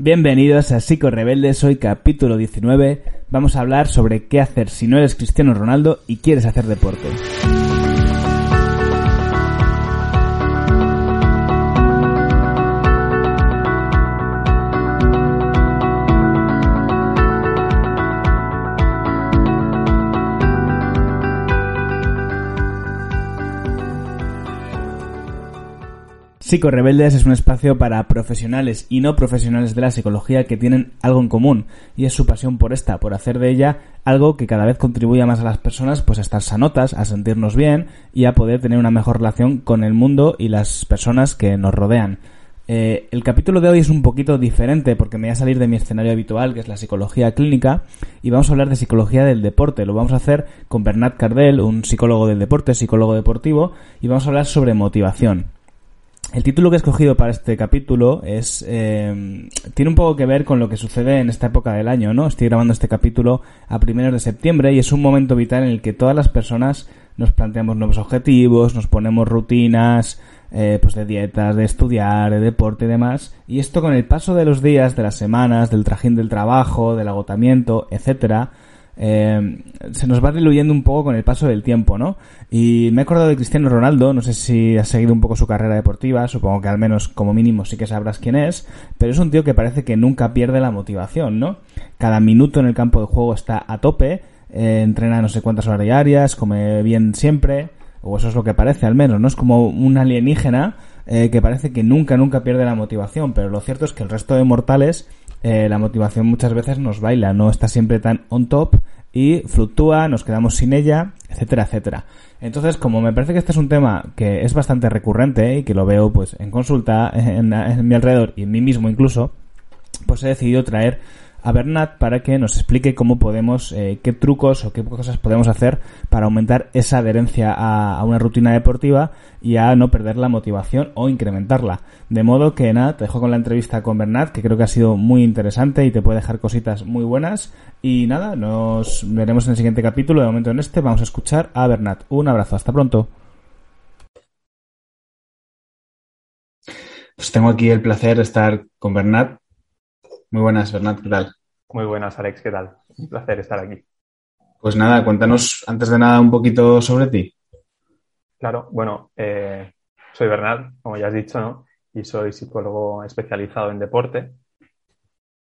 Bienvenidos a Psico Rebeldes, hoy capítulo 19. Vamos a hablar sobre qué hacer si no eres Cristiano Ronaldo y quieres hacer deporte. Psico Rebeldes es un espacio para profesionales y no profesionales de la psicología que tienen algo en común y es su pasión por esta, por hacer de ella algo que cada vez contribuya más a las personas pues a estar sanotas, a sentirnos bien y a poder tener una mejor relación con el mundo y las personas que nos rodean. Eh, el capítulo de hoy es un poquito diferente porque me voy a salir de mi escenario habitual, que es la psicología clínica, y vamos a hablar de psicología del deporte. Lo vamos a hacer con Bernat Cardel, un psicólogo del deporte, psicólogo deportivo, y vamos a hablar sobre motivación. El título que he escogido para este capítulo es eh, tiene un poco que ver con lo que sucede en esta época del año, ¿no? Estoy grabando este capítulo a primeros de septiembre y es un momento vital en el que todas las personas nos planteamos nuevos objetivos, nos ponemos rutinas, eh, pues de dietas, de estudiar, de deporte y demás. Y esto con el paso de los días, de las semanas, del trajín del trabajo, del agotamiento, etcétera, eh, se nos va diluyendo un poco con el paso del tiempo, ¿no? Y me he acordado de Cristiano Ronaldo, no sé si has seguido un poco su carrera deportiva, supongo que al menos como mínimo sí que sabrás quién es, pero es un tío que parece que nunca pierde la motivación, ¿no? Cada minuto en el campo de juego está a tope, eh, entrena no sé cuántas horas diarias, come bien siempre, o eso es lo que parece al menos, ¿no? Es como un alienígena eh, que parece que nunca, nunca pierde la motivación, pero lo cierto es que el resto de mortales eh, la motivación muchas veces nos baila, no está siempre tan on top y fluctúa, nos quedamos sin ella, etcétera, etcétera. Entonces, como me parece que este es un tema que es bastante recurrente y que lo veo pues en consulta en, en mi alrededor y en mí mismo incluso, pues he decidido traer a Bernat para que nos explique cómo podemos, eh, qué trucos o qué cosas podemos hacer para aumentar esa adherencia a, una rutina deportiva y a no perder la motivación o incrementarla. De modo que nada, te dejo con la entrevista con Bernat, que creo que ha sido muy interesante y te puede dejar cositas muy buenas. Y nada, nos veremos en el siguiente capítulo. De momento en este vamos a escuchar a Bernat. Un abrazo, hasta pronto. Pues tengo aquí el placer de estar con Bernat. Muy buenas, Bernat, ¿qué tal? Muy buenas, Alex, ¿qué tal? Un placer estar aquí. Pues nada, cuéntanos antes de nada un poquito sobre ti. Claro, bueno, eh, soy Bernat, como ya has dicho, ¿no? Y soy psicólogo especializado en deporte.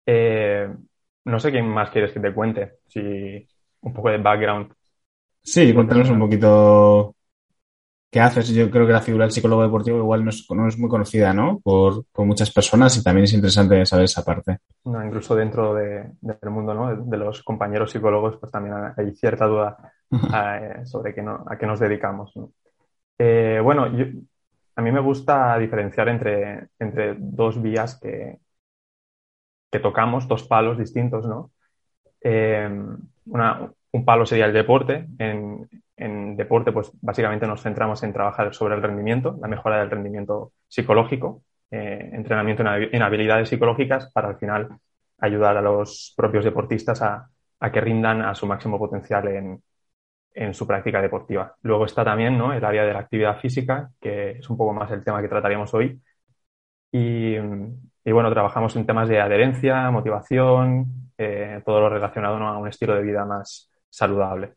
Eh, no sé quién más quieres que te cuente, si un poco de background. Sí, cuéntanos un poquito ¿Qué haces? Yo creo que la figura del psicólogo deportivo igual no es, muy conocida, ¿no? Por, muchas personas y también es interesante saber esa parte. No, incluso dentro del mundo, ¿no? De, los compañeros psicólogos, pues también hay cierta duda eh, sobre qué a qué nos dedicamos. Eh, bueno, a mí me gusta diferenciar entre, entre dos vías que, que tocamos, dos palos distintos, ¿no? Eh, un palo sería el deporte, en, en deporte, pues básicamente nos centramos en trabajar sobre el rendimiento, la mejora del rendimiento psicológico, eh, entrenamiento en, habilidades psicológicas para al final ayudar a los propios deportistas a, que rindan a su máximo potencial en, su práctica deportiva. Luego está también ¿no? el área de la actividad física, que es un poco más el tema que trataríamos hoy. Y, bueno, trabajamos en temas de adherencia, motivación, eh, todo lo relacionado a un estilo de vida más saludable.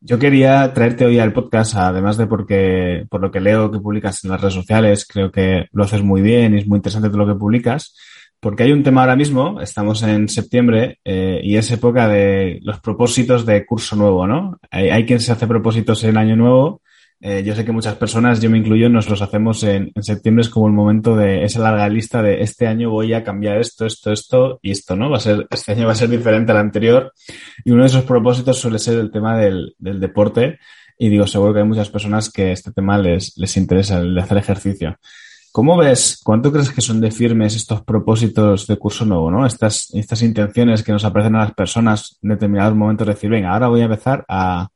Yo quería traerte hoy al podcast, además de porque, por lo que leo que publicas en las redes sociales, creo que lo haces muy bien y es muy interesante todo lo que publicas, porque hay un tema ahora mismo, estamos en septiembre eh, y es época de los propósitos de curso nuevo, ¿no? Hay, hay quien se hace propósitos en año nuevo eh, yo sé que muchas personas, yo me incluyo, nos los hacemos en, septiembre, es como el momento de esa larga lista de este año voy a cambiar esto, esto, esto y esto, ¿no? Va a ser, este año va a ser diferente al anterior. Y uno de esos propósitos suele ser el tema del, del deporte. Y digo, seguro que hay muchas personas que este tema les, les interesa, el de hacer ejercicio. ¿Cómo ves, cuánto crees que son de firmes estos propósitos de curso nuevo, ¿no? Estas, estas intenciones que nos aparecen a las personas en determinados momentos de decir, venga, ahora voy a empezar a,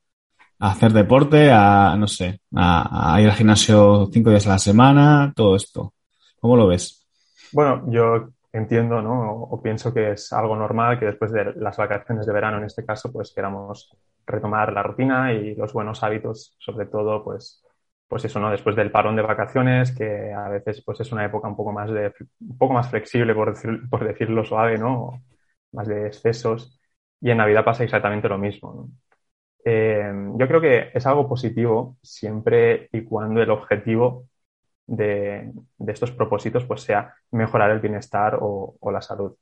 a hacer deporte, a, no sé, a, ir al gimnasio cinco días a la semana, todo esto. ¿Cómo lo ves? Bueno, yo entiendo, ¿no? O, pienso que es algo normal que después de las vacaciones de verano, en este caso, pues queramos retomar la rutina y los buenos hábitos, sobre todo, pues pues eso, ¿no? Después del parón de vacaciones, que a veces pues es una época un poco más de, un poco más flexible, por, por decirlo suave, ¿no? Más de excesos. Y en Navidad pasa exactamente lo mismo, eh, yo creo que es algo positivo siempre y cuando el objetivo de, estos propósitos pues sea mejorar el bienestar o la salud.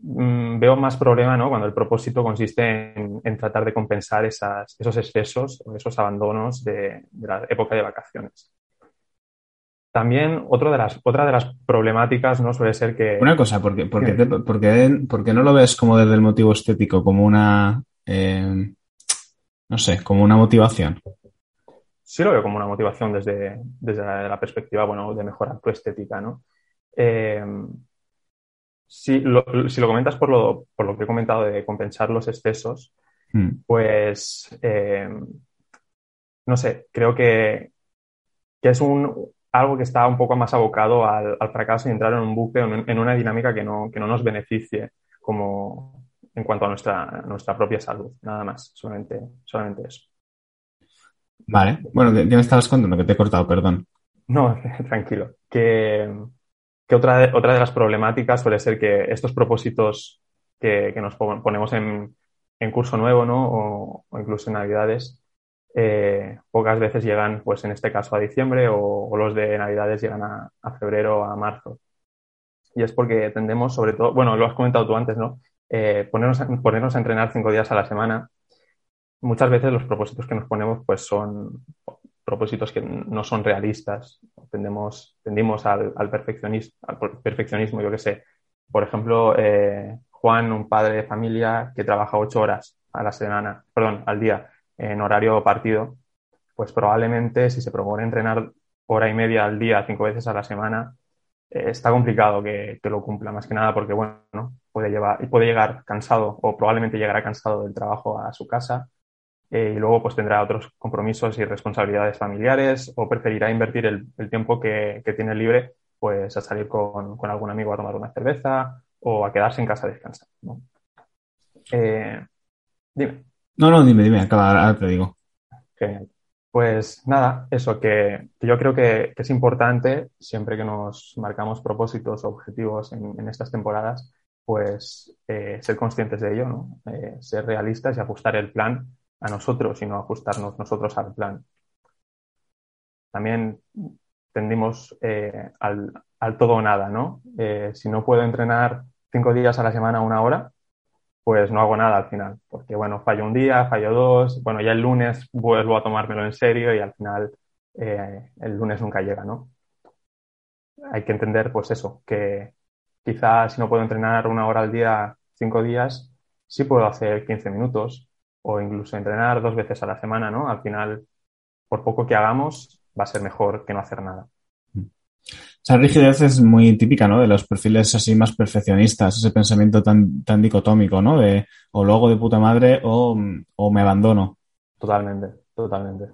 Mm, veo más problema ¿no? cuando el propósito consiste en, tratar de compensar esos excesos o esos abandonos de, la época de vacaciones. También otra de las, otra de las problemáticas no suele ser que... Una cosa, ¿por qué, porque, no lo ves como desde el motivo estético, como una, eh, no sé, como una motivación? Sí lo veo como una motivación desde, desde la, perspectiva, bueno, de mejorar tu estética, ¿no? Eh, si lo, si lo comentas por lo, por lo, que he comentado de compensar los excesos, hmm. pues eh, no sé, creo que, que, es un, algo que está un poco más abocado al, fracaso y entrar en un bucle, en, en una dinámica que no, que no nos beneficie como en cuanto a nuestra, nuestra propia salud. Nada más, solamente, solamente eso. Vale, bueno, ¿qué, me estabas contando? Que te he cortado, perdón. No, tranquilo. Que, que otra de, otra de las problemáticas suele ser que estos propósitos que, nos ponemos en, curso nuevo, ¿no? O, incluso en Navidades, eh, pocas veces llegan, pues en este caso, a diciembre o, los de Navidades llegan a, febrero o a marzo. Y es porque tendemos, sobre todo, bueno, lo has comentado tú antes, ¿no? Eh, ponernos, ponernos a entrenar cinco días a la semana. Muchas veces los propósitos que nos ponemos, pues son propósitos que no son realistas. Tendemos, tendimos al, perfeccionismo, al perfeccionismo, yo que sé. Por ejemplo, eh, Juan, un padre de familia que trabaja ocho horas a la semana, perdón, al día, en horario partido, pues probablemente si se propone entrenar hora y media al día, cinco veces a la semana, eh, está complicado que, que, lo cumpla, más que nada porque, bueno, puede, llevar, puede llegar cansado o probablemente llegará cansado del trabajo a su casa eh, y luego pues tendrá otros compromisos y responsabilidades familiares o preferirá invertir el, tiempo que, tiene libre pues a salir con, algún amigo a tomar una cerveza o a quedarse en casa a descansar. ¿no? Eh, dime. No, no, dime, dime, ahora te digo. Genial. Pues nada, eso que, yo creo que, es importante siempre que nos marcamos propósitos o objetivos en, estas temporadas, pues eh, ser conscientes de ello, ¿no? ser realistas y ajustar el plan a nosotros y no ajustarnos nosotros al plan. También tendimos eh, al, todo o nada, ¿no? Eh, si no puedo entrenar cinco días a la semana una hora, pues no hago nada al final, porque bueno, fallo un día, fallo dos, bueno, ya el lunes vuelvo a tomármelo en serio y al final eh, el lunes nunca llega, ¿no? Hay que entender, pues eso, que quizás si no puedo entrenar una hora al día, cinco días, sí puedo hacer 15 minutos, o incluso entrenar dos veces a la semana, ¿no? Al final, por poco que hagamos, va a ser mejor que no hacer nada. Esa rigidez es muy típica, ¿no? De los perfiles así más perfeccionistas, ese pensamiento tan, tan dicotómico, ¿no? De o lo hago de puta madre o, me abandono. Totalmente, totalmente.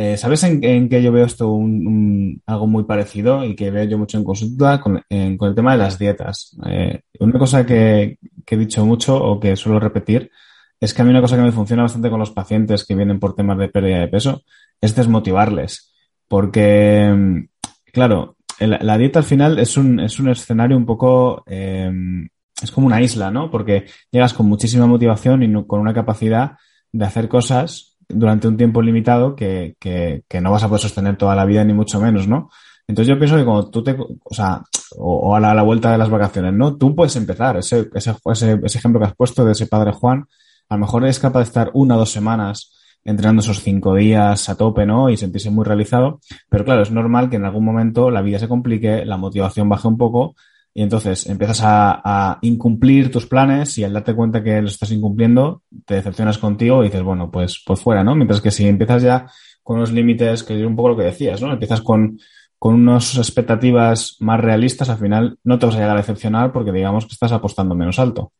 Eh, ¿Sabes en, qué yo veo esto un, algo muy parecido y que veo yo mucho en consulta con, el tema de las dietas? Eh, una cosa que, que, he dicho mucho o que suelo repetir es que a mí una cosa que me funciona bastante con los pacientes que vienen por temas de pérdida de peso es desmotivarles. Porque, mm, claro, la dieta al final es un, es un escenario un poco, em, es como una isla, ¿no? Porque llegas con muchísima motivación y con una capacidad de hacer cosas durante un tiempo limitado que, que, que, no vas a poder sostener toda la vida, ni mucho menos, ¿no? Entonces yo pienso que cuando tú te, o sea, o, a, la, vuelta de las vacaciones, ¿no? Tú puedes empezar, ese, ese, ese, ese ejemplo que has puesto de ese padre Juan, a lo mejor es capaz de estar una o dos semanas entrenando esos cinco días a tope, ¿no? Y sentirse muy realizado. Pero claro, es normal que en algún momento la vida se complique, la motivación baje un poco y entonces empiezas a, incumplir tus planes y al darte cuenta que los estás incumpliendo, te decepcionas contigo y dices, bueno, pues por fuera, ¿no? Mientras que si empiezas ya con unos límites, que es un poco lo que decías, ¿no? Empiezas con, con unas expectativas más realistas, al final no te vas a llegar a decepcionar porque digamos que estás apostando menos alto.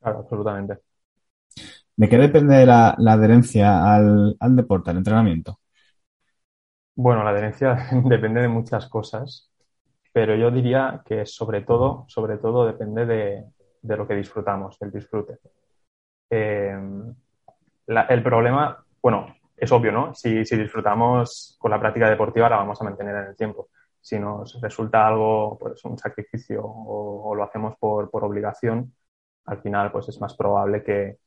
Claro, absolutamente. ¿De qué depende la, adherencia al, deporte, al entrenamiento? Bueno, la adherencia depende de muchas cosas, pero yo diría que sobre todo, sobre todo depende de, lo que disfrutamos, del disfrute. Eh, el problema, bueno, es obvio, ¿no? Si, si disfrutamos con la práctica deportiva, la vamos a mantener en el tiempo. Si nos resulta algo, pues un sacrificio o, lo hacemos por, por, obligación, al final, pues es más probable que,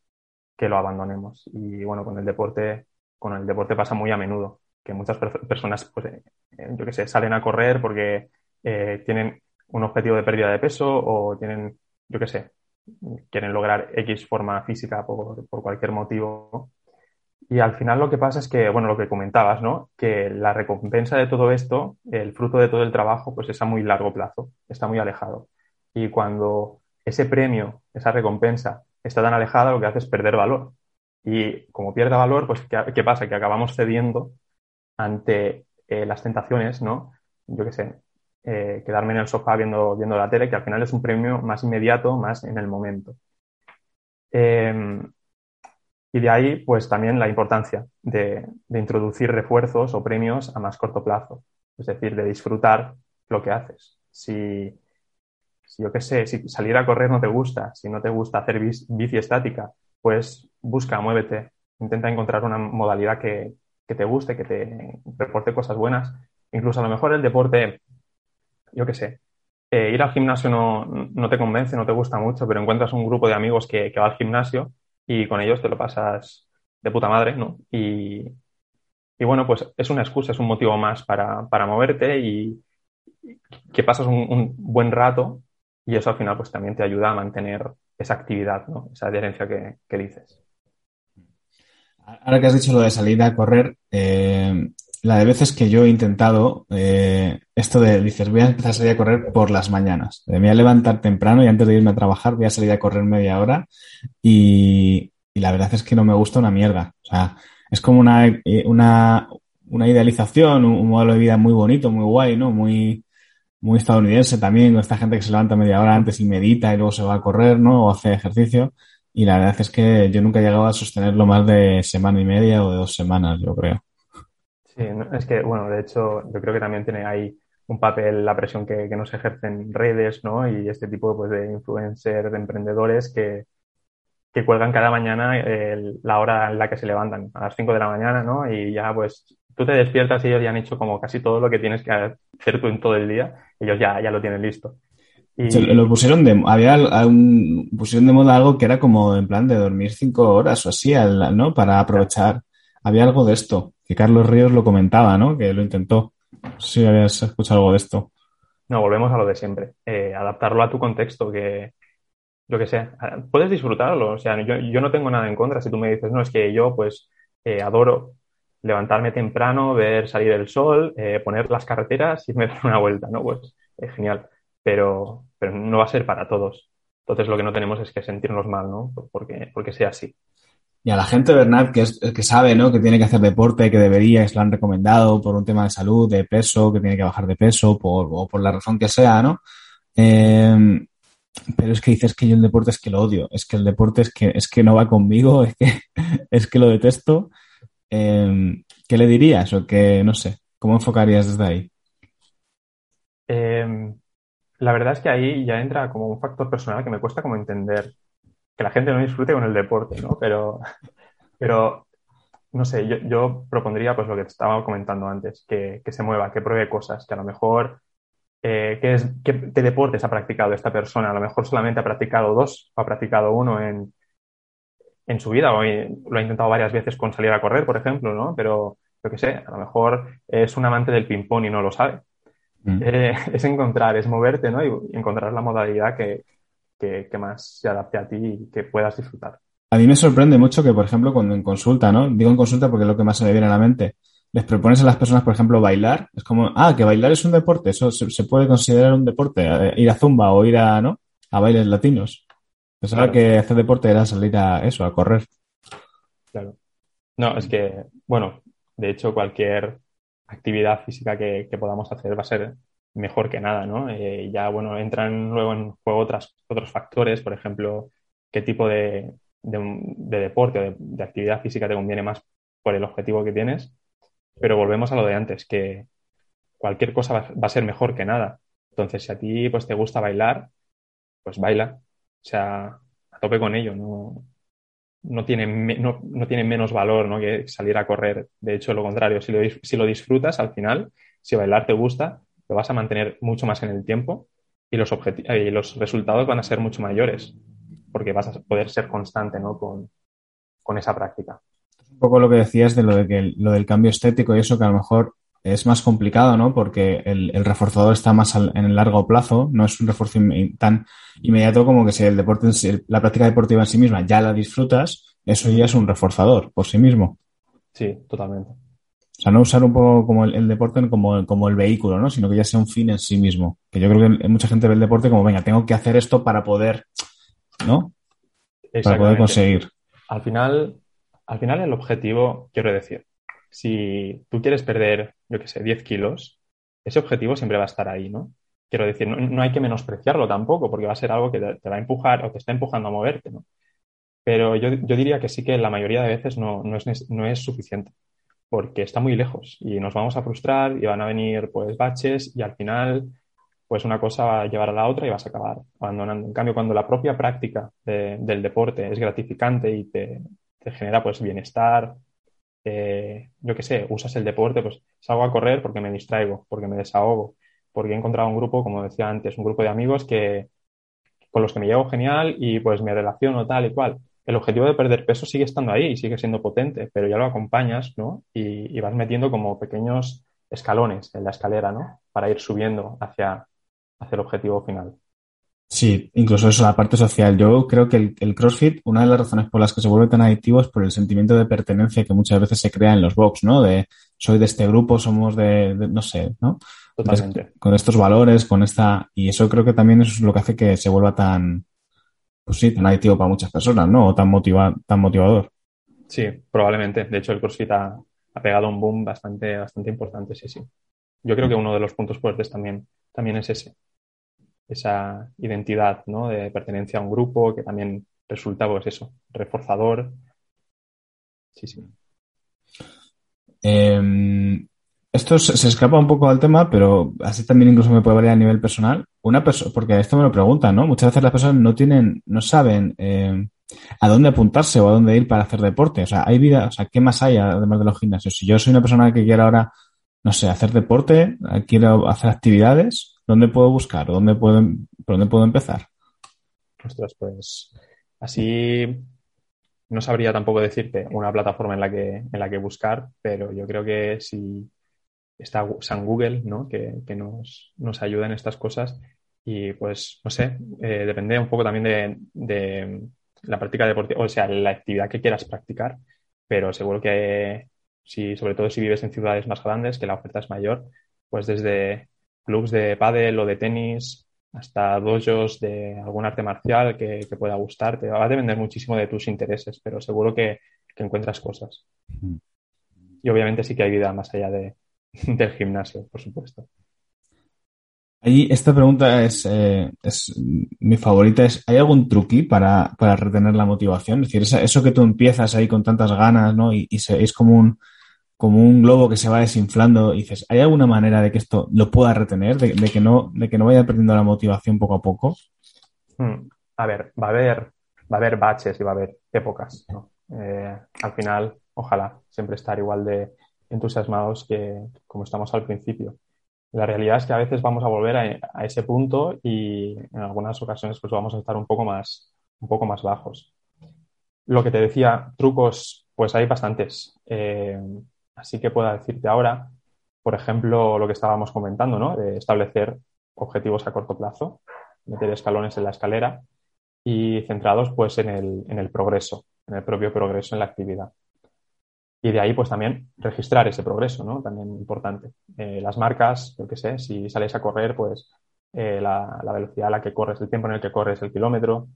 que lo abandonemos. Y bueno, con el deporte, con el deporte pasa muy a menudo, que muchas personas, pues, eh, yo qué sé, salen a correr porque eh, tienen un objetivo de pérdida de peso o tienen, yo qué sé, quieren lograr X forma física por, cualquier motivo. Y al final lo que pasa es que, bueno, lo que comentabas, ¿no? Que la recompensa de todo esto, el fruto de todo el trabajo, pues es a muy largo plazo, está muy alejado. Y cuando ese premio, esa recompensa, está tan alejada, lo que hace es perder valor. Y como pierde valor, pues ¿qué, pasa? Que acabamos cediendo ante eh, las tentaciones, ¿no? Yo qué sé, eh, quedarme en el sofá viendo, viendo la tele, que al final es un premio más inmediato, más en el momento. Em, y de ahí, pues también la importancia de, introducir refuerzos o premios a más corto plazo, es decir, de disfrutar lo que haces. Si, yo qué sé, si salir a correr no te gusta, si no te gusta hacer bici estática, pues busca, muévete, intenta encontrar una modalidad que, que te guste, que te reporte cosas buenas. Incluso a lo mejor el deporte yo qué sé, eh, ir al gimnasio no, no, te convence, no te gusta mucho, pero encuentras un grupo de amigos que, que, va al gimnasio y con ellos te lo pasas de puta madre, ¿no? Y, y bueno, pues es una excusa, es un motivo más para, para moverte y que pasas un, buen rato y eso al final pues también te ayuda a mantener esa actividad, ¿no? Esa adherencia que, que dices. Ahora que has dicho lo de salir a correr, eh, la de veces que yo he intentado eh, esto de, dices, voy a empezar a salir a correr por las mañanas. Me voy a levantar temprano y antes de irme a trabajar voy a salir a correr media hora y, la verdad es que no me gusta una mierda. O sea, es como una, eh, una, una idealización, un, modelo de vida muy bonito, muy guay, ¿no? Muy, muy estadounidense también, con esta gente que se levanta media hora antes y medita y luego se va a correr, ¿no? O hace ejercicio. Y la verdad es que yo nunca he llegado a sostenerlo más de semana y media o de dos semanas, yo creo. Sí, es que, bueno, de hecho, yo creo que también tiene ahí un papel la presión que, que nos ejercen redes, ¿no? Y este tipo pues, de influencers, de emprendedores que, que cuelgan cada mañana la hora en la que se levantan, a las 5 de la mañana, ¿no? Y ya, pues, tú te despiertas y ellos ya han hecho como casi todo lo que tienes que hacer tú en todo el día, ellos ya, ya lo tienen listo. Y... lo pusieron de, había un, pusieron de moda algo que era como en plan de dormir cinco horas o así, ¿no? Para aprovechar. Había algo de esto que Carlos Ríos lo comentaba, ¿no? Que lo intentó. No si habías escuchado algo de esto. No, volvemos a lo de siempre. Eh, adaptarlo a tu contexto, que yo que sé, puedes disfrutarlo. O sea, yo, no tengo nada en contra si tú me dices, no, es que yo pues eh, adoro levantarme temprano, ver salir el sol, eh, poner las carreteras y a dar una vuelta, ¿no? Pues es genial, pero, pero no va a ser para todos. Entonces lo que no tenemos es que sentirnos mal, ¿no? Porque, porque sea así. Y a la gente, Bernat, que, es, que sabe, ¿no? Que tiene que hacer deporte, que debería, que se lo han recomendado por un tema de salud, de peso, que tiene que bajar de peso, por, o por la razón que sea, ¿no? Eh, pero es que dices que yo el deporte es que lo odio, es que el deporte es que, es que no va conmigo, es que, es que lo detesto. Eh, ¿Qué le dirías o qué, no sé, cómo enfocarías desde ahí? Eh, la verdad es que ahí ya entra como un factor personal que me cuesta como entender que la gente no disfrute con el deporte, ¿no? Pero, pero no sé, yo, yo propondría pues lo que te estaba comentando antes, que, que, se mueva, que pruebe cosas, que a lo mejor, eh, ¿qué, es, qué, deportes ha practicado esta persona? A lo mejor solamente ha practicado dos o ha practicado uno en, en su vida o lo ha intentado varias veces con salir a correr, por ejemplo, ¿no? Pero yo qué sé, a lo mejor es un amante del ping-pong y no lo sabe. Mm. Eh, es encontrar, es moverte, ¿no? Y encontrar la modalidad que, que, más se adapte a ti y que puedas disfrutar. A mí me sorprende mucho que, por ejemplo, cuando en consulta, ¿no? Digo en consulta porque es lo que más se me viene a la mente. Les propones a las personas, por ejemplo, bailar. Es como, ah, que bailar es un deporte. Eso se, puede considerar un deporte. Eh, ir a zumba o ir a, ¿no? A bailes latinos. Pensaba que hacer deporte era salir a eso, a correr. Claro. No, es que, bueno, de hecho, cualquier actividad física que podamos hacer va a ser mejor que nada, ¿no? Eh, ya, bueno, entran luego en juego otras, otros factores, por ejemplo, qué tipo de, deporte o de, actividad física te conviene más por el objetivo que tienes, pero volvemos a lo de antes, que cualquier cosa va, a ser mejor que nada. Entonces, si a ti pues, te gusta bailar, pues baila, o sea, a tope con ello, no, no tiene, no, tiene menos valor ¿no? que salir a correr. De hecho, lo contrario, si lo, si lo disfrutas al final, si bailar te gusta, lo vas a mantener mucho más en el tiempo y los, y los resultados van a ser mucho mayores porque vas a poder ser constante ¿no? con, con esa práctica. Un poco lo que decías de lo, de que, lo del cambio estético y eso que a lo mejor es más complicado, ¿no? Porque el, reforzador está más en el largo plazo, no es un refuerzo tan inmediato como que si el deporte, la práctica deportiva en sí misma ya la disfrutas, eso ya es un reforzador por sí mismo. Sí, totalmente. O sea, no usar un poco como el, deporte como, como, el vehículo, ¿no? Sino que ya sea un fin en sí mismo. Que yo creo que mucha gente ve el deporte como, venga, tengo que hacer esto para poder, ¿no? Para poder conseguir. Al final, al final el objetivo, quiero decir, si tú quieres perder, yo qué sé, 10 kilos, ese objetivo siempre va a estar ahí, ¿no? Quiero decir, no, hay que menospreciarlo tampoco, porque va a ser algo que te, va a empujar o te está empujando a moverte, ¿no? Pero yo, diría que sí que la mayoría de veces no, es, no es suficiente porque está muy lejos y nos vamos a frustrar y van a venir pues baches y al final pues una cosa va a llevar a la otra y vas a acabar abandonando. En cambio, cuando la propia práctica del deporte es gratificante y te, genera pues bienestar, eh, yo qué sé, usas el deporte, pues salgo a correr porque me distraigo, porque me desahogo, porque he encontrado un grupo, como decía antes, un grupo de amigos que con los que me llevo genial y pues me relaciono tal y cual el objetivo de perder peso sigue estando ahí y sigue siendo potente, pero ya lo acompañas, ¿no? Y, vas metiendo como pequeños escalones en la escalera, ¿no? Para ir subiendo hacia, hacia el objetivo final. Sí, incluso eso, la parte social. Yo creo que el, CrossFit, una de las razones por las que se vuelve tan adictivo es por el sentimiento de pertenencia que muchas veces se crea en los box, ¿no? De soy de este grupo, somos de, no sé, ¿no? Totalmente. con estos valores, con esta. Y eso creo que también es lo que hace que se vuelva tan, pues sí, tan adictivo para muchas personas, ¿no? O tan, motiva tan motivador. Sí, probablemente. De hecho, el CrossFit ha, pegado un boom bastante, bastante importante, sí, sí. Yo creo que uno de los puntos fuertes también, también es ese. Esa identidad, ¿no? De pertenencia a un grupo que también resulta, pues eso, reforzador. Sí, sí. Eh, esto se, escapa un poco al tema, pero así también incluso me puede variar a nivel personal. Una persona, porque esto me lo preguntan, ¿no? Muchas veces las personas no tienen, no saben eh, a dónde apuntarse o a dónde ir para hacer deporte. O sea, hay vida, o sea, ¿qué más hay además de los gimnasios? Si yo soy una persona que quiere ahora, no sé, hacer deporte, quiero hacer actividades, ¿dónde puedo buscar? ¿O dónde puedo, por dónde puedo empezar? Ostras, pues así no sabría tampoco decirte una plataforma en la que, en la que buscar, pero yo creo que si está San Google, ¿no? Que, nos, nos, ayuda en estas cosas. Y pues, no sé, eh, depende un poco también de, la práctica deportiva, o sea, la actividad que quieras practicar, pero seguro que si, sobre todo si vives en ciudades más grandes, que la oferta es mayor, pues desde clubs de pádel o de tenis hasta dojos de algún arte marcial que, pueda gustarte. Va a depender muchísimo de tus intereses, pero seguro que, que encuentras cosas. Y obviamente sí que hay vida más allá de, del gimnasio, por supuesto. Ahí, esta pregunta es, eh, es, mi favorita. Es, ¿Hay algún truqui para, para, retener la motivación? Es decir, eso que tú empiezas ahí con tantas ganas, ¿no? Y, es como un, como un globo que se va desinflando y dices, ¿hay alguna manera de que esto lo pueda retener? De, que, no, de que no vaya perdiendo la motivación poco a poco. Hmm. A ver, va a haber, va a haber baches y va a haber épocas, ¿no? Eh, al final, ojalá siempre estar igual de, entusiasmados que como estamos al principio. La realidad es que a veces vamos a volver a, ese punto y en algunas ocasiones pues vamos a estar un poco más, un poco más bajos. Lo que te decía, trucos, pues hay bastantes. Eh, así que puedo decirte ahora, por ejemplo, lo que estábamos comentando, ¿no? Establecer objetivos a corto plazo, meter escalones en la escalera y centrados pues en el, en el progreso, en el propio progreso en la actividad. Y de ahí, pues también registrar ese progreso, ¿no? También importante. Eh, las marcas, yo qué sé, si sales a correr, pues eh, la, velocidad a la que corres, el tiempo en el que corres el kilómetro,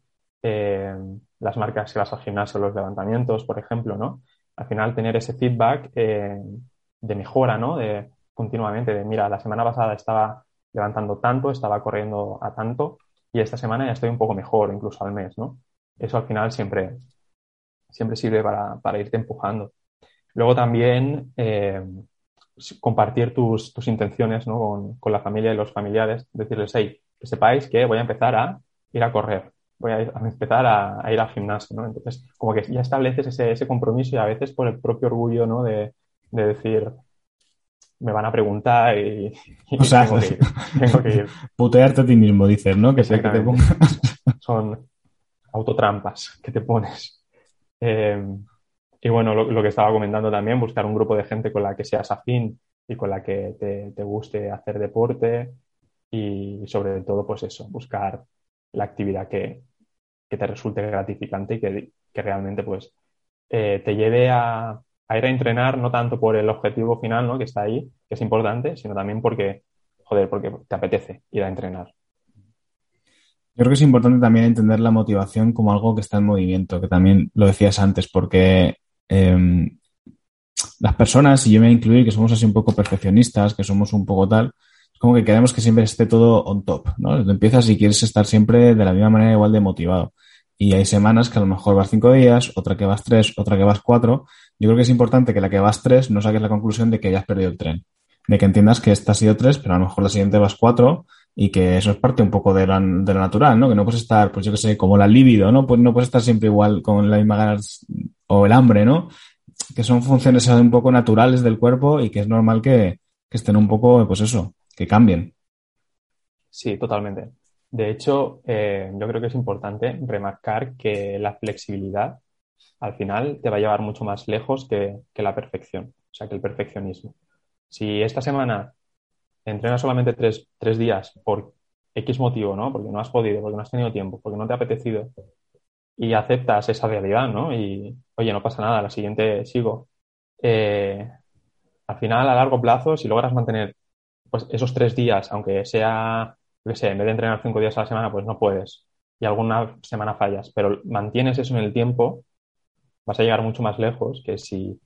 eh, las marcas si vas al gimnasio, los levantamientos, por ejemplo, ¿no? Al final tener ese feedback de mejora, ¿no? De continuamente, de mira, la semana pasada estaba levantando tanto, estaba corriendo a tanto y esta semana ya estoy un poco mejor, incluso al mes, ¿no? Eso al final siempre, siempre sirve para irte empujando. Luego también eh, compartir tus, intenciones con, la familia y los familiares, decirles, hey, que sepáis que voy a empezar a ir a correr. voy a, empezar a, ir al gimnasio, ¿no? Entonces, como que ya estableces ese, ese compromiso y a veces por el propio orgullo, ¿no? De, de decir, me van a preguntar y, o sea, tengo, que ir, Putearte a ti mismo, dices, ¿no? Que, que te Son autotrampas que te pones. Eh, y bueno, lo, que estaba comentando también, buscar un grupo de gente con la que seas afín y con la que te, te guste hacer deporte y sobre todo, pues eso, buscar la actividad que, que te resulte gratificante y que, que realmente pues eh, te lleve a, a ir a entrenar no tanto por el objetivo final, ¿no? Que está ahí, que es importante, sino también porque, joder, porque te apetece ir a entrenar. Yo creo que es importante también entender la motivación como algo que está en movimiento, que también lo decías antes, porque em, las personas, y yo me voy a incluir, que somos así un poco perfeccionistas, que somos un poco tal, es como que queremos que siempre esté todo on top, ¿no? Empiezas y quieres estar siempre de la misma manera igual de motivado. Y hay semanas que a lo mejor vas cinco días, otra que vas tres, otra que vas cuatro. Yo creo que es importante que la que vas tres no saques la conclusión de que ya has perdido el tren. De que entiendas que esta ha sido tres, pero a lo mejor la siguiente vas cuatro y que eso es parte un poco de lo, de lo natural, ¿no? Que no puedes estar, pues yo que sé, como la libido, ¿no? Pues no puedes estar siempre igual con la misma ganas o el hambre, ¿no? Que son funciones un poco naturales del cuerpo y que es normal que, estén un poco, pues eso, que cambien. Sí, totalmente. De hecho, eh, yo creo que es importante remarcar que la flexibilidad al final te va a llevar mucho más lejos que, la perfección, o sea, que el perfeccionismo. Si esta semana entrenas solamente tres, días por X motivo, ¿no? Porque no has podido, porque no has tenido tiempo, porque no te ha apetecido, y aceptas esa realidad, ¿no? Y, oye, no pasa nada, la siguiente sigo. Eh, al final, a largo plazo, si logras mantener pues, esos tres días, aunque sea que sé, en vez de entrenar cinco días a la semana, pues no puedes. Y alguna semana fallas, pero mantienes eso en el tiempo, vas a llegar mucho más lejos que si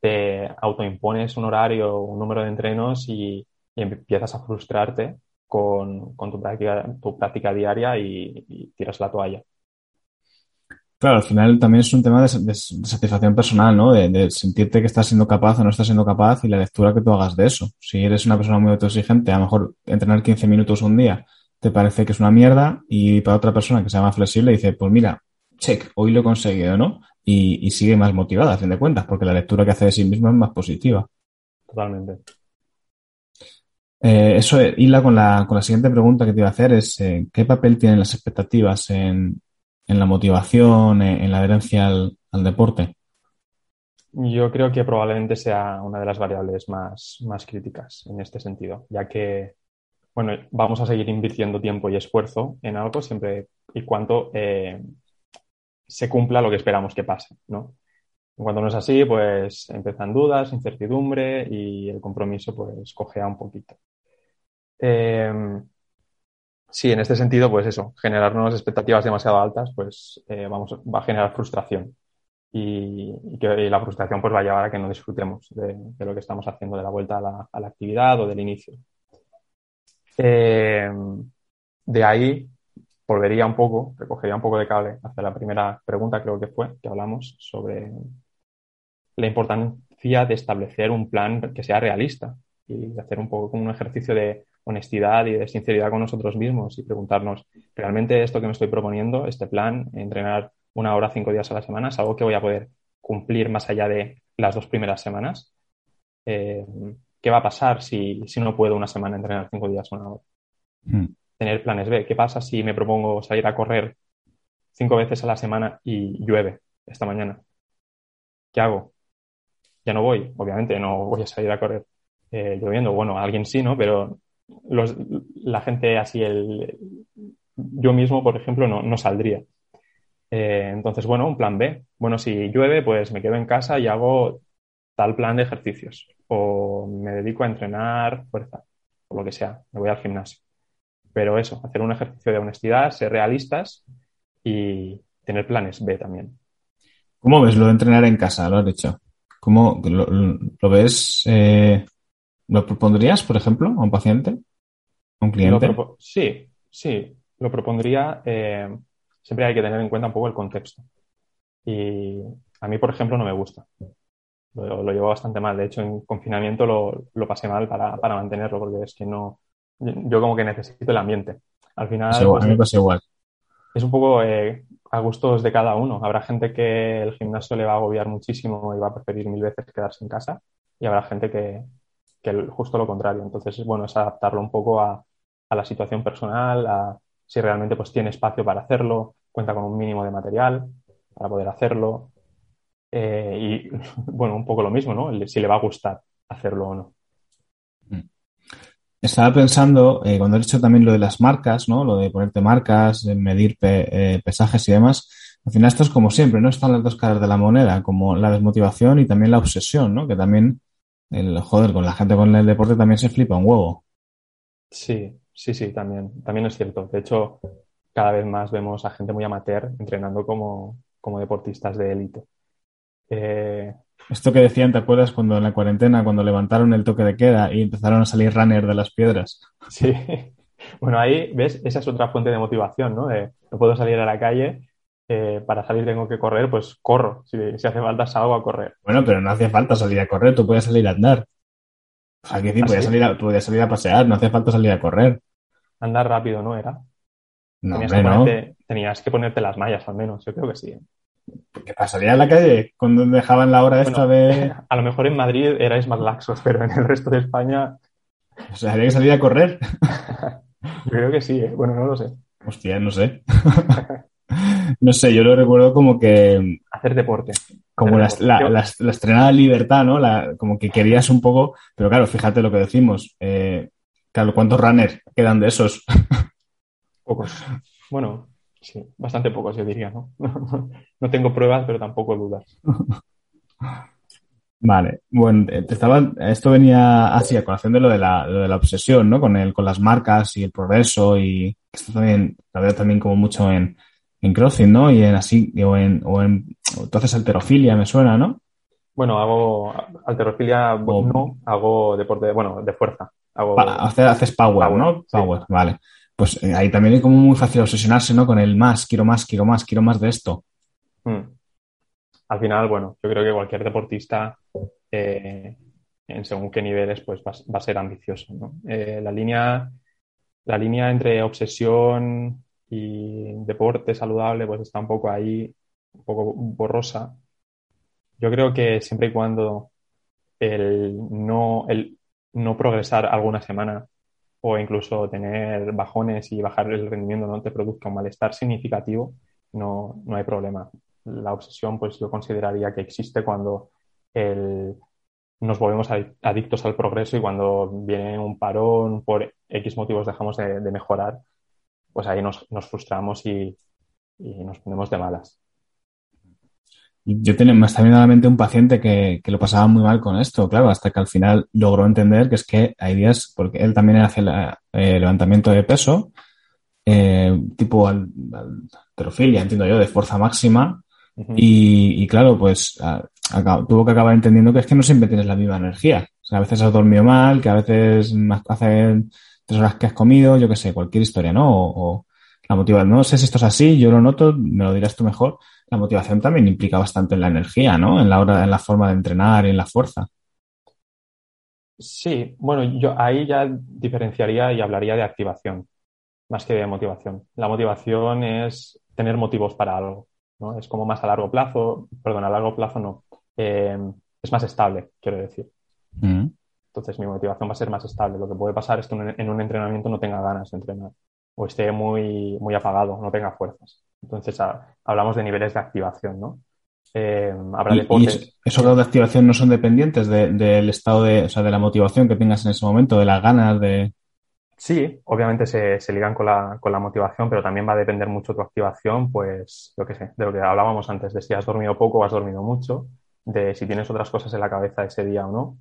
te autoimpones un horario, un número de entrenos y, empiezas a frustrarte con, tu, práctica, tu práctica diaria y tiras la toalla. Claro, al final también es un tema de, satisfacción personal, ¿no? De, sentirte que estás siendo capaz o no estás siendo capaz y la lectura que tú hagas de eso. Si eres una persona muy autoexigente, a lo mejor entrenar 15 minutos un día te parece que es una mierda y para otra persona que sea más flexible dice, pues mira, check, hoy lo he conseguido, ¿no? Y, sigue más motivada, a fin de cuentas, porque la lectura que hace de sí misma es más positiva. Totalmente. Eh, eso hila con la, con la siguiente pregunta que te iba a hacer, es eh, ¿qué papel tienen las expectativas en, en la motivación, en la adherencia al, deporte? Yo creo que probablemente sea una de las variables más, más críticas en este sentido, ya que bueno, vamos a seguir invirtiendo tiempo y esfuerzo en algo siempre y cuando eh, se cumpla lo que esperamos que pase, ¿no? Cuando no es así, pues empiezan dudas, incertidumbre y el compromiso pues cogea un poquito. Eh, Sí, en este sentido, pues eso, generar nuevas expectativas demasiado altas, pues eh, vamos, va a generar frustración. Y, que la frustración pues va a llevar a que no disfrutemos de, lo que estamos haciendo, de la vuelta a la, a la actividad o del inicio. Eh, de ahí volvería un poco, recogería un poco de cable hacia la primera pregunta, creo que fue, que hablamos sobre la importancia de establecer un plan que sea realista y de hacer un poco como un ejercicio de honestidad y de sinceridad con nosotros mismos y preguntarnos, ¿realmente esto que me estoy proponiendo, este plan, entrenar una hora cinco días a la semana, es algo que voy a poder cumplir más allá de las dos primeras semanas? Eh, ¿Qué va a pasar si, no puedo una semana entrenar cinco días una hora? Hmm. Tener planes B. ¿Qué pasa si me propongo salir a correr cinco veces a la semana y llueve esta mañana? ¿Qué hago? Ya no voy, obviamente, no voy a salir a correr eh, lloviendo. Bueno, alguien sí, ¿no? Pero la gente así, el, yo mismo, por ejemplo, no, saldría. Eh, entonces, bueno, un plan B. Bueno, si llueve, pues me quedo en casa y hago tal plan de ejercicios. O me dedico a entrenar fuerza, o lo que sea, me voy al gimnasio. Pero eso, hacer un ejercicio de honestidad, ser realistas y tener planes B también. ¿Cómo ves lo de entrenar en casa? Lo has dicho. ¿Cómo lo, ves? Eh, ¿Lo propondrías, por ejemplo, a un paciente? ¿A un cliente? Sí, sí, lo propondría. Eh, siempre hay que tener en cuenta un poco el contexto. Y a mí, por ejemplo, no me gusta. Lo, llevo bastante mal. De hecho, en confinamiento lo, pasé mal para, mantenerlo, porque es que no. Yo como que necesito el ambiente. Al final. a mí me pasa igual. es un poco eh, a gustos de cada uno. Habrá gente que el gimnasio le va a agobiar muchísimo y va a preferir mil veces quedarse en casa y habrá gente que, que justo lo contrario. Entonces, bueno, es adaptarlo un poco a, la situación personal, a si realmente pues tiene espacio para hacerlo, cuenta con un mínimo de material para poder hacerlo. Eh, y bueno, un poco lo mismo, ¿no? Si le va a gustar hacerlo o no. Mm. Estaba pensando, eh, cuando he dicho también lo de las marcas, ¿no? Lo de ponerte marcas, medir eh, pesajes y demás. Al final esto es como siempre, ¿no? Están las dos caras de la moneda, como la desmotivación y también la obsesión, ¿no? Que también, el joder, con la gente con el deporte también se flipa un huevo. Sí, sí, sí, también, también es cierto. De hecho, cada vez más vemos a gente muy amateur entrenando como, como deportistas de élite. Eh, Esto que decían, ¿te acuerdas cuando en la cuarentena, cuando levantaron el toque de queda y empezaron a salir runners de las piedras? Sí, bueno, ahí, ¿ves? Esa es otra fuente de motivación, ¿no? no puedo salir a la calle, eh, para salir tengo que correr, pues corro. Si, hace falta, salgo a correr. Bueno, pero no hace falta salir a correr, tú puedes salir a andar. Aquí sí, ¿Ah, salir a, podías salir a pasear, no hace falta salir a correr. Andar rápido, ¿no era? No, tenías, que ponerte, tenías que ponerte las mallas al menos, yo creo que sí. ¿Qué pasaría en la calle cuando dejaban la hora esta de...? A lo mejor en Madrid erais más laxos, pero en el resto de España... O sea, habría que salir a correr. yo creo que sí, ¿eh? bueno, no lo sé. Hostia, no sé. no sé, yo lo recuerdo como que... Hacer deporte. Como la, La, estrenada libertad, ¿no? como que querías un poco... Pero claro, fíjate lo que decimos. Eh, claro, ¿cuántos runners quedan de esos? Pocos. Bueno, sí, bastante pocos, yo diría, ¿no? no tengo pruebas, pero tampoco dudas. Vale, bueno, te estaba, esto venía así a colación de lo de la, de la obsesión, ¿no? Con el, con las marcas y el progreso y esto también, la veo también como mucho en, en crossing, ¿no? Y en así, o en, o en, entonces alterofilia me suena, ¿no? Bueno, hago alterofilia, no, hago deporte, bueno, de fuerza. Hago... haces power, ¿no? Power, vale pues eh, ahí también es como muy fácil obsesionarse, ¿no? Con el más, quiero más, quiero más, quiero más de esto. Hmm. Al final, bueno, yo creo que cualquier deportista, eh, en según qué niveles, pues va, a ser ambicioso, ¿no? Eh, la, línea, la línea entre obsesión y deporte saludable, pues está un poco ahí, un poco borrosa. Yo creo que siempre y cuando el no, el no progresar alguna semana o incluso tener bajones y bajar el rendimiento no te produzca un malestar significativo, no, no hay problema. La obsesión, pues yo consideraría que existe cuando el, nos volvemos adictos al progreso y cuando viene un parón por X motivos dejamos de, mejorar, pues ahí nos, nos frustramos y, y nos ponemos de malas. Yo tenía, está viendo a la mente un paciente que, que, lo pasaba muy mal con esto, claro, hasta que al final logró entender que es que hay días, porque él también hace eh, levantamiento de peso, eh, tipo al, alterofilia, entiendo yo, de fuerza máxima, y, y, claro, pues tuvo que acabar entendiendo que es que no siempre tienes la misma energía. O sea, a veces has dormido mal, que a veces hace tres horas que has comido, yo qué sé, cualquier historia, ¿no? O, o la motivación, no sé si esto es así, yo lo noto, me lo dirás tú mejor la motivación también implica bastante en la energía, ¿no? En la hora, en la forma de entrenar y en la fuerza. Sí, bueno, yo ahí ya diferenciaría y hablaría de activación, más que de motivación. La motivación es tener motivos para algo, ¿no? Es como más a largo plazo, perdón, a largo plazo no, eh, es más estable, quiero decir. Mm. Entonces mi motivación va a ser más estable. Lo que puede pasar es que en un entrenamiento no tenga ganas de entrenar o esté muy, muy apagado, no tenga fuerzas. Entonces hablamos de niveles de activación, ¿no? Eh, habrá deportes. esos grados de activación no son dependientes del estado de, o sea, de la motivación que tengas en ese momento, de las ganas de. Sí, obviamente se, se ligan con la, con la, motivación, pero también va a depender mucho tu activación, pues, lo que sé, de lo que hablábamos antes, de si has dormido poco o has dormido mucho, de si tienes otras cosas en la cabeza ese día o no.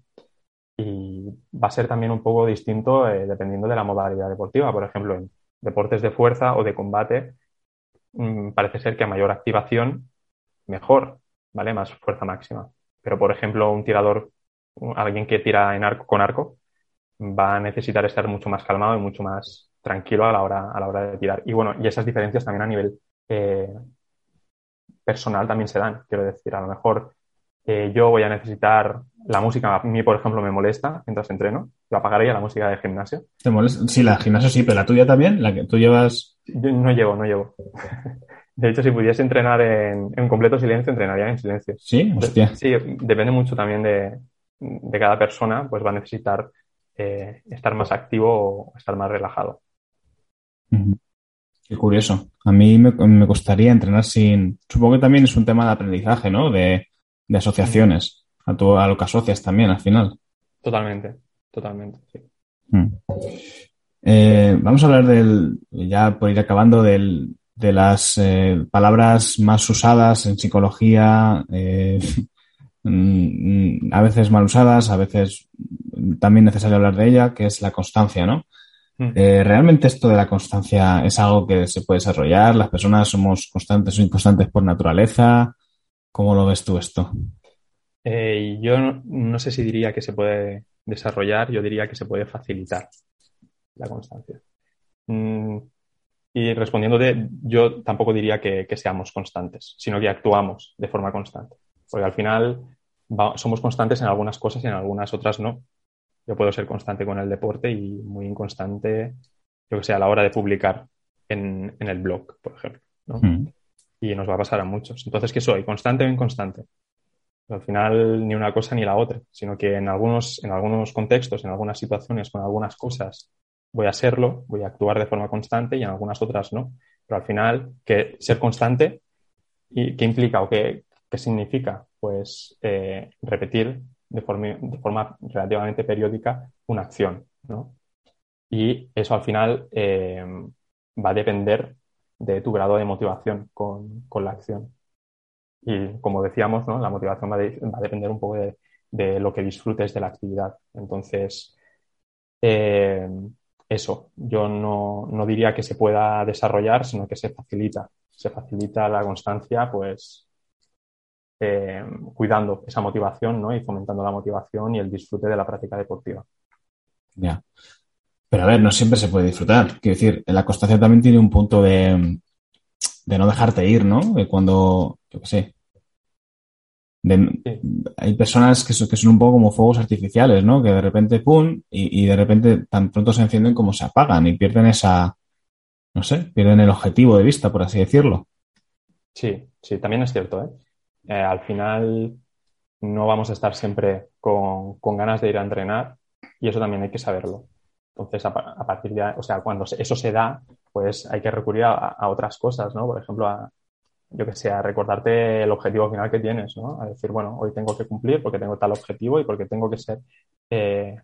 Y va a ser también un poco distinto eh, dependiendo de la modalidad deportiva. Por ejemplo, en deportes de fuerza o de combate, Mm, parece ser que a mayor activación, mejor, ¿vale? Más fuerza máxima. Pero, por ejemplo, un tirador, alguien que tira en arco con arco, va a necesitar estar mucho más calmado y mucho más tranquilo a la hora, a la hora de tirar. Y bueno, y esas diferencias también a nivel eh, personal también se dan. Quiero decir, a lo mejor eh, yo voy a necesitar la música, a mí, por ejemplo, me molesta mientras entreno. Yo apagaría la música de gimnasio. ¿Te molesta? Sí, la gimnasio sí, pero la tuya también, la que tú llevas Yo no llevo, no llevo. De hecho, si pudiese entrenar en, completo silencio, entrenaría en silencio. Sí, hostia. Sí, depende mucho también de, cada persona, pues va a necesitar eh, estar más activo o estar más relajado. Qué curioso. A mí me, me, costaría entrenar sin. Supongo que también es un tema de aprendizaje, ¿no? De, asociaciones. A, tu, a lo que asocias también al final. Totalmente, totalmente, sí. Mm. Eh, vamos a hablar del, ya por ir acabando, del, de las eh, palabras más usadas en psicología, eh, mm, a veces mal usadas, a veces también necesario hablar de ella, que es la constancia, ¿no? Mm. ¿Realmente esto de la constancia es algo que se puede desarrollar? ¿Las personas somos constantes o inconstantes por naturaleza? ¿Cómo lo ves tú esto? Yo no, sé si diría que se puede desarrollar, yo diría que se puede facilitar la constancia. Mm, y respondiéndote, yo tampoco diría que, seamos constantes, sino que actuamos de forma constante. Porque al final somos constantes en algunas cosas y en algunas otras no. Yo puedo ser constante con el deporte y muy inconstante, yo que sé, a la hora de publicar en, el blog, por ejemplo. Mm. Y nos va a pasar a muchos. Entonces, ¿qué soy? ¿Constante o inconstante? Al final ni una cosa ni la otra, sino que en algunos, en algunos contextos, en algunas situaciones, con algunas cosas, voy a serlo, voy a actuar de forma constante y en algunas otras no. Pero al final, que ser constante, ¿y ¿qué implica o qué, qué significa? Pues eh, repetir de forma, de forma relativamente periódica una acción, ¿no? Y eso al final eh, va a depender de tu grado de motivación con, con la acción. Y como decíamos, ¿no? la motivación va, a depender un poco de, de, lo que disfrutes de la actividad. Entonces, eh, eso, yo no, no, diría que se pueda desarrollar, sino que se facilita. Se facilita la constancia, pues, eh, cuidando esa motivación ¿no? y fomentando la motivación y el disfrute de la práctica deportiva. Ya. Pero a ver, no siempre se puede disfrutar. Quiero decir, la constancia también tiene un punto de, de no dejarte ir, ¿no? De cuando, yo qué sé. Hay personas que son, que son un poco como fuegos artificiales, ¿no? Que de repente, ¡pum! Y, y, de repente tan pronto se encienden como se apagan y pierden esa, no sé, pierden el objetivo de vista, por así decirlo. Sí, sí, también es cierto, ¿eh? eh al final no vamos a estar siempre con, con, ganas de ir a entrenar y eso también hay que saberlo. Entonces, a, partir de, o sea, cuando eso se da, pues hay que recurrir a, otras cosas, ¿no? Por ejemplo, a, yo que sé, recordarte el objetivo final que tienes, ¿no? A decir, bueno, hoy tengo que cumplir porque tengo tal objetivo y porque tengo que ser eh,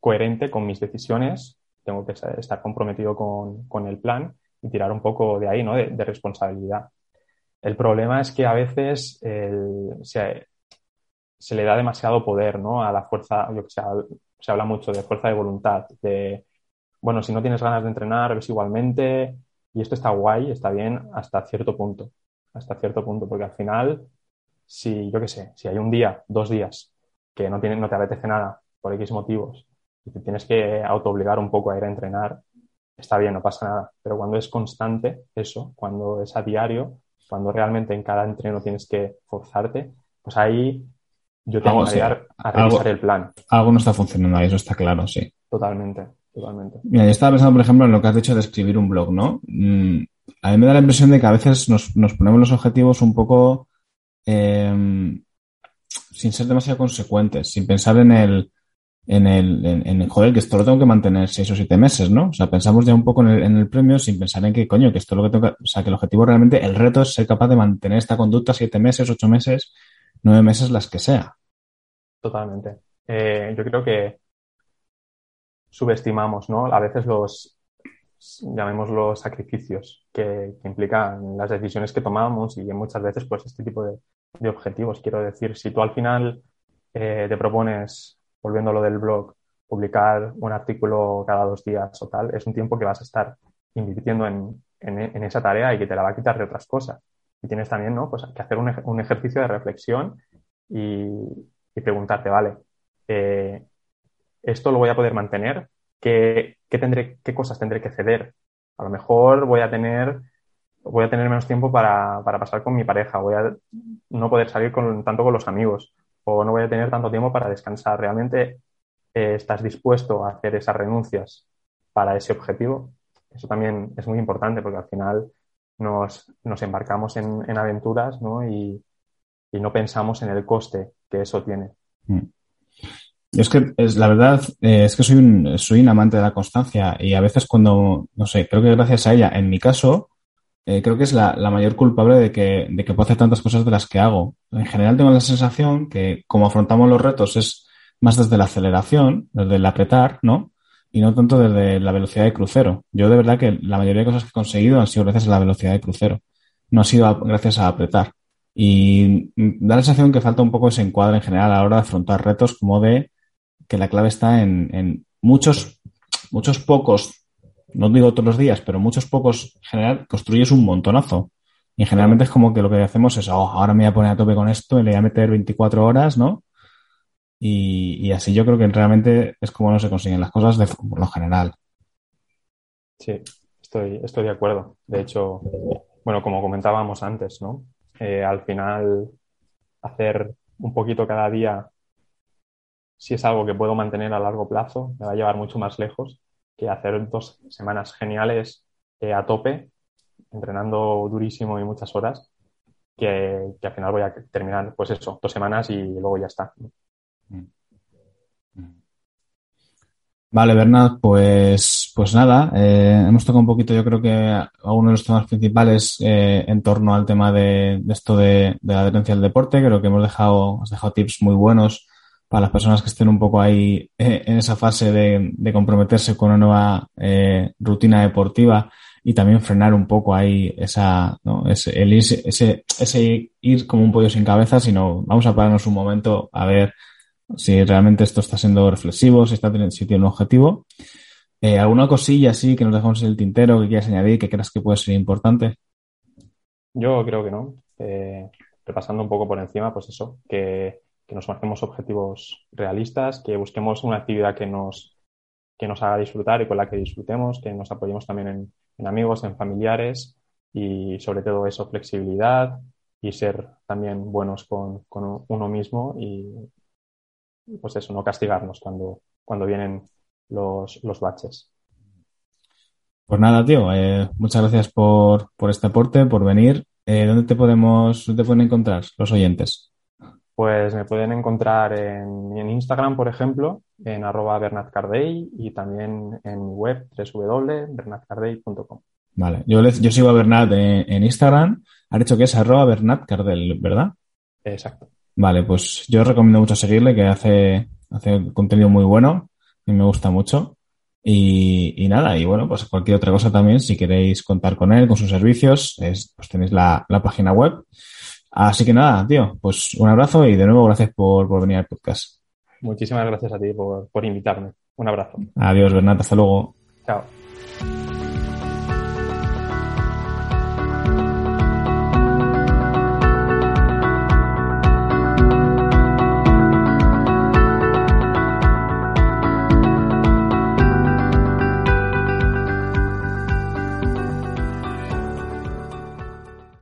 coherente con mis decisiones, tengo que estar comprometido con, el plan y tirar un poco de ahí, ¿no? De, responsabilidad. El problema es que a veces se, se, le da demasiado poder, ¿no? A la fuerza, yo que sé, se habla mucho de fuerza de voluntad, de bueno, si no tienes ganas de entrenar, ves igualmente, y esto está guay, está bien hasta cierto punto, hasta cierto punto, porque al final, si, yo qué sé, si hay un día, dos días, que no, tiene, no te apetece nada por X motivos, y te tienes que autoobligar un poco a ir a entrenar, está bien, no pasa nada, pero cuando es constante eso, cuando es a diario, cuando realmente en cada entreno tienes que forzarte, pues ahí yo tengo que llegar a revisar el plan. Algo no está funcionando ahí, eso está claro, sí. Totalmente totalmente. Mira, yo estaba pensando, por ejemplo, en lo que has dicho de escribir un blog, ¿no? Mm, a mí me da la impresión de que a veces nos, ponemos los objetivos un poco em, sin ser demasiado consecuentes, sin pensar en el, en el, en, joder, que esto lo tengo que mantener seis o siete meses, ¿no? O sea, pensamos ya un poco en el, en el premio sin pensar en que, coño, que esto es lo que tengo que, o sea, que el objetivo realmente, el reto es ser capaz de mantener esta conducta siete meses, ocho meses, nueve meses, las que sea. Totalmente. Eh, yo creo que subestimamos, ¿no? A veces los, llamémoslos sacrificios que, implican las decisiones que tomamos y muchas veces pues este tipo de, objetivos. Quiero decir, si tú al final eh, te propones, volviendo a lo del blog, publicar un artículo cada dos días o tal, es un tiempo que vas a estar invirtiendo en, en, esa tarea y que te la va a quitar de otras cosas. Y tienes también, ¿no? Pues que hacer un, un ejercicio de reflexión y, preguntarte, vale, eh, esto lo voy a poder mantener, ¿qué, tendré, qué cosas tendré que ceder? A lo mejor voy a tener, voy a tener menos tiempo para, pasar con mi pareja, voy a no poder salir con, tanto con los amigos, o no voy a tener tanto tiempo para descansar. ¿Realmente eh, estás dispuesto a hacer esas renuncias para ese objetivo? eso también es muy importante porque al final nos, embarcamos en, aventuras ¿no? Y, no pensamos en el coste que eso tiene. Mm. Es que es la verdad eh, es que soy un, soy un amante de la constancia y a veces cuando, no sé, creo que gracias a ella, en mi caso, eh, creo que es la, mayor culpable de que, de que puedo hacer tantas cosas de las que hago. En general tengo la sensación que como afrontamos los retos es más desde la aceleración, desde el apretar, ¿no? Y no tanto desde la velocidad de crucero. Yo de verdad que la mayoría de cosas que he conseguido han sido gracias a la velocidad de crucero. No ha sido gracias a apretar. Y da la sensación que falta un poco ese encuadre en general a la hora de afrontar retos como de que la clave está en, muchos, muchos pocos, no digo todos los días, pero muchos pocos en general construyes un montonazo. Y generalmente es como que lo que hacemos es, oh, ahora me voy a poner a tope con esto y le voy a meter 24 horas, ¿no? Y, así yo creo que realmente es como no se consiguen las cosas de lo general. Sí, estoy, estoy de acuerdo. De hecho, bueno, como comentábamos antes, ¿no? Eh, al final, hacer un poquito cada día, si es algo que puedo mantener a largo plazo, me va a llevar mucho más lejos que hacer dos semanas geniales eh, a tope, entrenando durísimo y muchas horas, que, que, al final voy a terminar, pues eso, dos semanas y luego ya está. Vale, Bernat, pues, pues nada, eh, hemos tocado un poquito, yo creo que algunos de los temas principales eh, en torno al tema de, esto de, la adherencia al deporte. Creo que hemos dejado, has dejado tips muy buenos para las personas que estén un poco ahí eh, en esa fase de, comprometerse con una nueva rutina deportiva y también frenar un poco ahí esa, ese, ese ir como un pollo sin cabeza, sino vamos a pararnos un momento a ver si realmente esto está siendo reflexivo, si, está, si tiene un objetivo. Eh, ¿Alguna cosilla así que nos dejamos en el tintero que quieras añadir que creas que puede ser importante? Yo creo que no. Eh, repasando un poco por encima, pues eso, que, nos marquemos objetivos realistas, que busquemos una actividad que nos, que nos haga disfrutar y con la que disfrutemos, que nos apoyemos también en, amigos, en familiares y sobre todo eso, flexibilidad y ser también buenos con, con uno mismo y, pues eso, no castigarnos cuando, cuando vienen los, los baches. Pues nada, tío, eh, muchas gracias por, por, este aporte, por venir. Eh, ¿Dónde te podemos, dónde te pueden encontrar los oyentes? Pues me pueden encontrar en, en Instagram, por ejemplo, en arroba bernatcardey y también en mi web www.bernatcardey.com. Vale, yo, yo sigo a Bernat en, Instagram. Ha dicho que es arroba bernatcardel, ¿verdad? Exacto. Vale, pues yo recomiendo mucho seguirle, que hace, hace contenido muy bueno y me gusta mucho. Y, nada, y bueno, pues cualquier otra cosa también, si queréis contar con él, con sus servicios, es, pues tenéis la, página web. Así que nada, tío, pues un abrazo y de nuevo gracias por, por venir al podcast. Muchísimas gracias a ti por, por invitarme. Un abrazo. Adiós, Bernat, hasta luego. Chao.